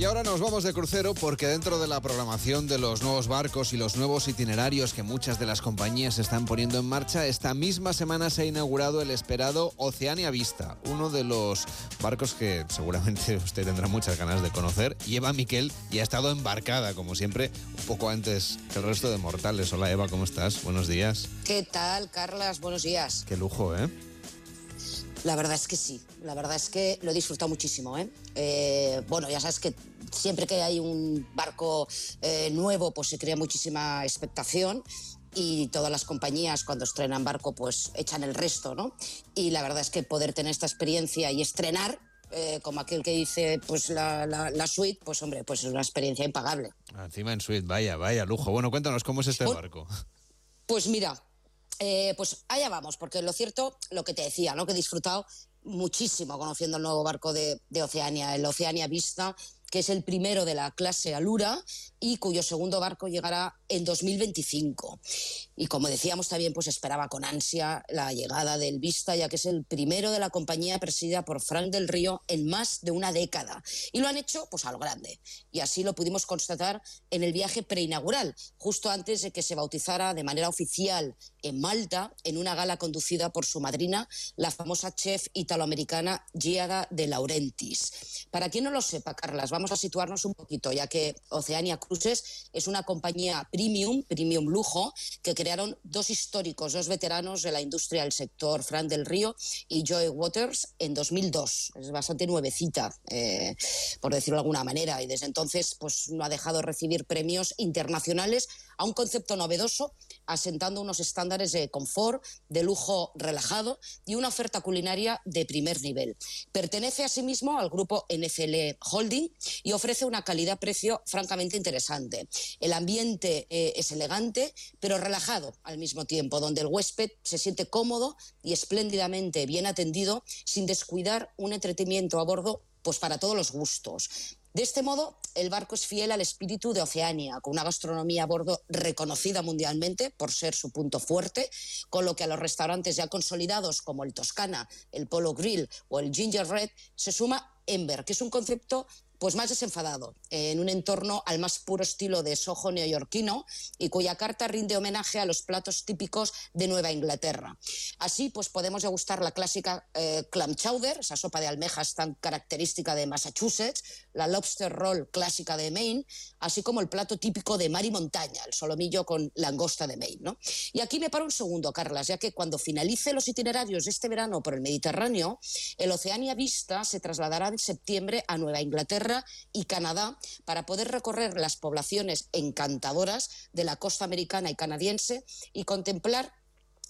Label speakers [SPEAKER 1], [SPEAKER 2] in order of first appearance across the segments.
[SPEAKER 1] Y ahora nos vamos de crucero porque dentro de la programación de los nuevos barcos y los nuevos itinerarios que muchas de las compañías están poniendo en marcha, esta misma semana se ha inaugurado el esperado Oceania Vista, uno de los barcos que seguramente usted tendrá muchas ganas de conocer. Lleva Miquel y ha estado embarcada, como siempre, un poco antes que el resto de mortales. Hola Eva, ¿cómo estás? Buenos días.
[SPEAKER 2] ¿Qué tal, Carlas? Buenos días.
[SPEAKER 1] Qué lujo, ¿eh?
[SPEAKER 2] La verdad es que sí, la verdad es que lo he disfrutado muchísimo. ¿eh? Eh, bueno, ya sabes que siempre que hay un barco eh, nuevo, pues se crea muchísima expectación y todas las compañías cuando estrenan barco, pues echan el resto, ¿no? Y la verdad es que poder tener esta experiencia y estrenar como aquel que dice pues la, la, suite, pues hombre, pues es una experiencia impagable.
[SPEAKER 1] Encima en suite, vaya, vaya lujo. Bueno, cuéntanos cómo es este barco.
[SPEAKER 2] Pues mira, eh, pues allá vamos, porque lo cierto, lo que te decía, ¿no? que he disfrutado muchísimo conociendo el nuevo barco de, de Oceania, el Oceania Vista, que es el primero de la clase Alura y cuyo segundo barco llegará en 2025. Y como decíamos también, pues esperaba con ansia la llegada del Vista, ya que es el primero de la compañía presidida por Frank del Río en más de una década. Y lo han hecho pues a lo grande. Y así lo pudimos constatar en el viaje preinaugural, justo antes de que se bautizara de manera oficial en Malta, en una gala conducida por su madrina, la famosa chef italoamericana Giada de Laurentiis. Para quien no lo sepa, Carlas, vamos a situarnos un poquito, ya que Oceania Cruises es una compañía premium, premium lujo, que crearon dos históricos, dos veteranos de la industria del sector, Fran del Río y Joy Waters, en 2002. Es bastante nuevecita, eh, por decirlo de alguna manera, y desde entonces pues, no ha dejado de recibir premios internacionales a un concepto novedoso, asentando unos estándares de confort, de lujo relajado y una oferta culinaria de primer nivel. Pertenece asimismo al grupo NFL Holding y ofrece una calidad-precio francamente interesante. El ambiente eh, es elegante, pero relajado al mismo tiempo, donde el huésped se siente cómodo y espléndidamente bien atendido sin descuidar un entretenimiento a bordo pues para todos los gustos. De este modo, el barco es fiel al espíritu de Oceania, con una gastronomía a bordo reconocida mundialmente por ser su punto fuerte, con lo que a los restaurantes ya consolidados como el Toscana, el Polo Grill o el Ginger Red se suma Ember, que es un concepto pues más desenfadado, en un entorno al más puro estilo de sojo neoyorquino y cuya carta rinde homenaje a los platos típicos de Nueva Inglaterra. Así, pues podemos degustar la clásica eh, clam chowder, esa sopa de almejas tan característica de Massachusetts, la lobster roll clásica de Maine, así como el plato típico de mar y montaña, el solomillo con langosta de Maine. ¿no? Y aquí me paro un segundo, Carlas, ya que cuando finalice los itinerarios de este verano por el Mediterráneo, el Oceania Vista se trasladará en septiembre a Nueva Inglaterra y Canadá para poder recorrer las poblaciones encantadoras de la costa americana y canadiense y contemplar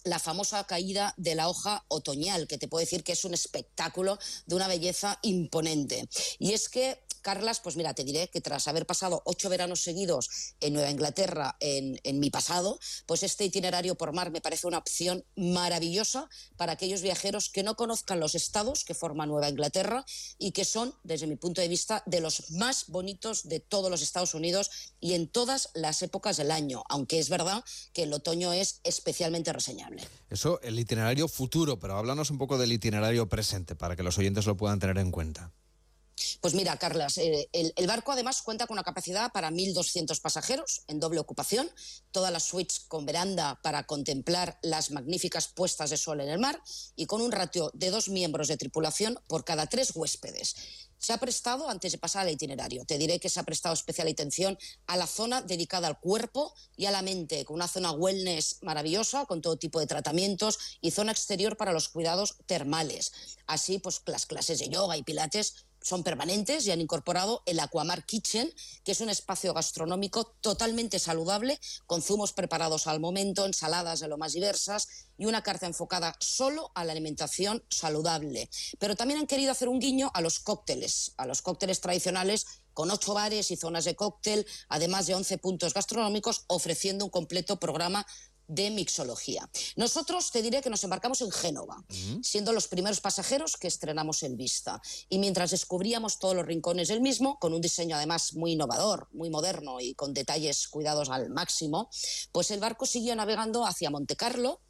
[SPEAKER 2] la famosa caída de la hoja otoñal, que te puedo decir que es un espectáculo de una belleza imponente. Y es que Carlas, pues mira, te diré que tras haber pasado ocho veranos seguidos en Nueva Inglaterra en, mi pasado, pues este itinerario por mar me parece una opción maravillosa para aquellos viajeros que no conozcan los estados que forman Nueva Inglaterra y que son, desde mi punto de vista, de los más bonitos de todos los Estados Unidos y en todas las épocas del año, aunque es verdad que el otoño es especialmente reseñable.
[SPEAKER 1] Eso, el itinerario futuro, pero háblanos un poco del itinerario presente para que los oyentes lo puedan tener en cuenta.
[SPEAKER 2] Pues mira, Carlas, eh, el, barco además cuenta con una capacidad para 1.200 pasajeros en doble ocupación, todas las suites con veranda para contemplar las magníficas puestas de sol en el mar y con un ratio de dos miembros de tripulación por cada tres huéspedes. Se ha prestado, antes de pasar al itinerario, te diré que se ha prestado especial atención a la zona dedicada al cuerpo y a la mente, con una zona wellness maravillosa, con todo tipo de tratamientos y zona exterior para los cuidados termales. Así, pues las clases de yoga y pilates son permanentes y han incorporado el Aquamar Kitchen, que es un espacio gastronómico totalmente saludable, con zumos preparados al momento, ensaladas de lo más diversas y una carta enfocada solo a la alimentación saludable. Pero también han querido hacer un guiño a los cócteles, a los cócteles tradicionales con ocho bares y zonas de cóctel, además de once puntos gastronómicos, ofreciendo un completo programa de mixología. Nosotros te diré que nos embarcamos en Génova, siendo los primeros pasajeros que estrenamos el Vista. Y mientras descubríamos todos los rincones del mismo, con un diseño además muy innovador, muy moderno y con detalles cuidados al máximo, pues el barco siguió navegando hacia Montecarlo,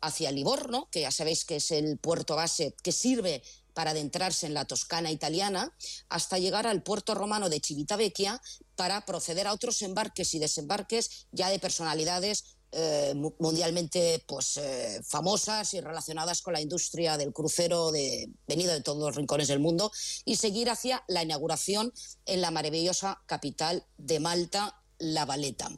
[SPEAKER 2] hacia Livorno, que ya sabéis que es el puerto base que sirve para adentrarse en la Toscana italiana, hasta llegar al puerto romano de Civitavecchia para proceder a otros embarques y desembarques ya de personalidades eh, mundialmente pues, eh, famosas y relacionadas con la industria del crucero de, venido de todos los rincones del mundo y seguir hacia la inauguración en la maravillosa capital de Malta, La Valeta.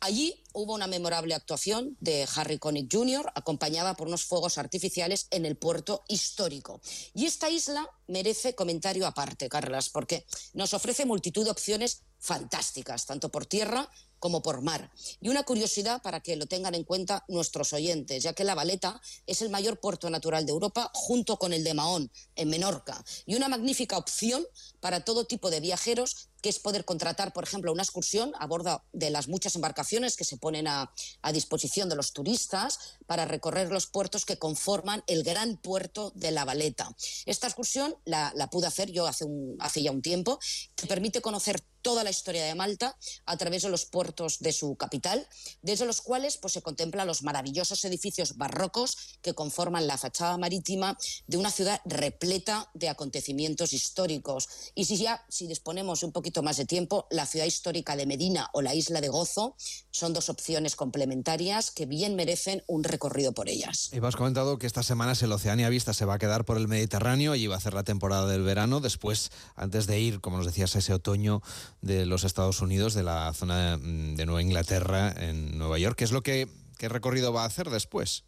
[SPEAKER 2] Allí hubo una memorable actuación de Harry Connick Jr., acompañada por unos fuegos artificiales en el puerto histórico. Y esta isla merece comentario aparte, Carlas, porque nos ofrece multitud de opciones fantásticas, tanto por tierra como por mar. Y una curiosidad para que lo tengan en cuenta nuestros oyentes, ya que La Valeta es el mayor puerto natural de Europa junto con el de Mahón, en Menorca, y una magnífica opción para todo tipo de viajeros que es poder contratar, por ejemplo, una excursión a bordo de las muchas embarcaciones que se ponen a, disposición de los turistas para recorrer los puertos que conforman el gran puerto de La Valeta. Esta excursión la, pude hacer yo hace, hace ya un tiempo, que permite conocer toda la historia de Malta a través de los puertos de su capital, desde los cuales pues, se contemplan los maravillosos edificios barrocos que conforman la fachada marítima de una ciudad repleta de acontecimientos históricos. Y si ya si disponemos un poquito más de tiempo, la ciudad histórica de Medina o la isla de Gozo son dos opciones complementarias que bien merecen un recorrido por ellas.
[SPEAKER 1] Y has comentado que esta semana el Oceania Vista se va a quedar por el Mediterráneo, y va a hacer la temporada del verano, después, antes de ir, como nos decías, ese otoño de los Estados Unidos, de la zona mm, de Nueva Inglaterra, en Nueva York. ¿Qué es lo que qué recorrido va a hacer después?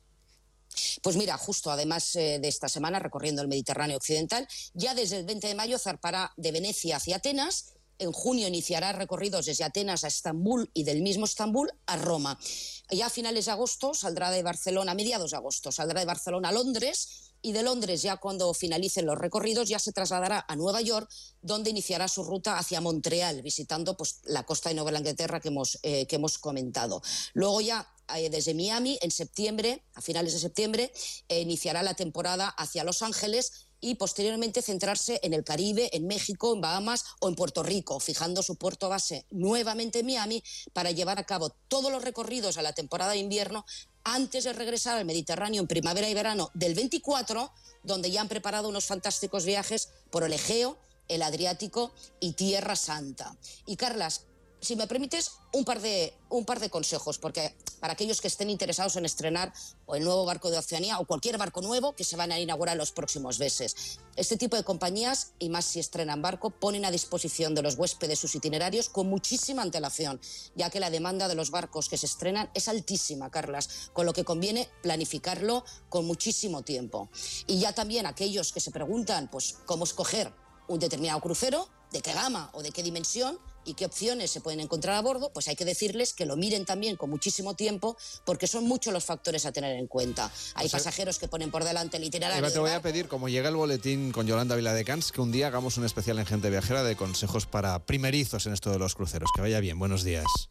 [SPEAKER 2] Pues mira, justo además eh, de esta semana, recorriendo el Mediterráneo Occidental, ya desde el 20 de mayo zarpará de Venecia hacia Atenas. En junio iniciará recorridos desde Atenas a Estambul y del mismo Estambul a Roma. Ya a finales de agosto saldrá de Barcelona, a mediados de agosto, saldrá de Barcelona a Londres y de Londres, ya cuando finalicen los recorridos, ya se trasladará a Nueva York, donde iniciará su ruta hacia Montreal, visitando pues, la costa de Nueva Inglaterra que hemos, eh, que hemos comentado. Luego ya eh, desde Miami, en septiembre, a finales de septiembre, eh, iniciará la temporada hacia Los Ángeles y posteriormente centrarse en el Caribe, en México, en Bahamas o en Puerto Rico, fijando su puerto base nuevamente en Miami para llevar a cabo todos los recorridos a la temporada de invierno antes de regresar al Mediterráneo en primavera y verano del 24, donde ya han preparado unos fantásticos viajes por el Egeo, el Adriático y Tierra Santa. Y Carlas, si me permites, un par, de, un par de consejos, porque para aquellos que estén interesados en estrenar o el nuevo barco de Oceanía o cualquier barco nuevo que se van a inaugurar los próximos meses. Este tipo de compañías, y más si estrenan barco, ponen a disposición de los huéspedes sus itinerarios con muchísima antelación, ya que la demanda de los barcos que se estrenan es altísima, Carlas, con lo que conviene planificarlo con muchísimo tiempo. Y ya también aquellos que se preguntan, pues, cómo escoger un determinado crucero, de qué gama o de qué dimensión, y qué opciones se pueden encontrar a bordo, pues hay que decirles que lo miren también con muchísimo tiempo, porque son muchos los factores a tener en cuenta. Hay pasajeros que ponen por delante el itinerario.
[SPEAKER 1] te voy a pedir, como llega el boletín con Yolanda Viladecans, que un día hagamos un especial en Gente Viajera de consejos para primerizos en esto de los cruceros. Que vaya bien, buenos días.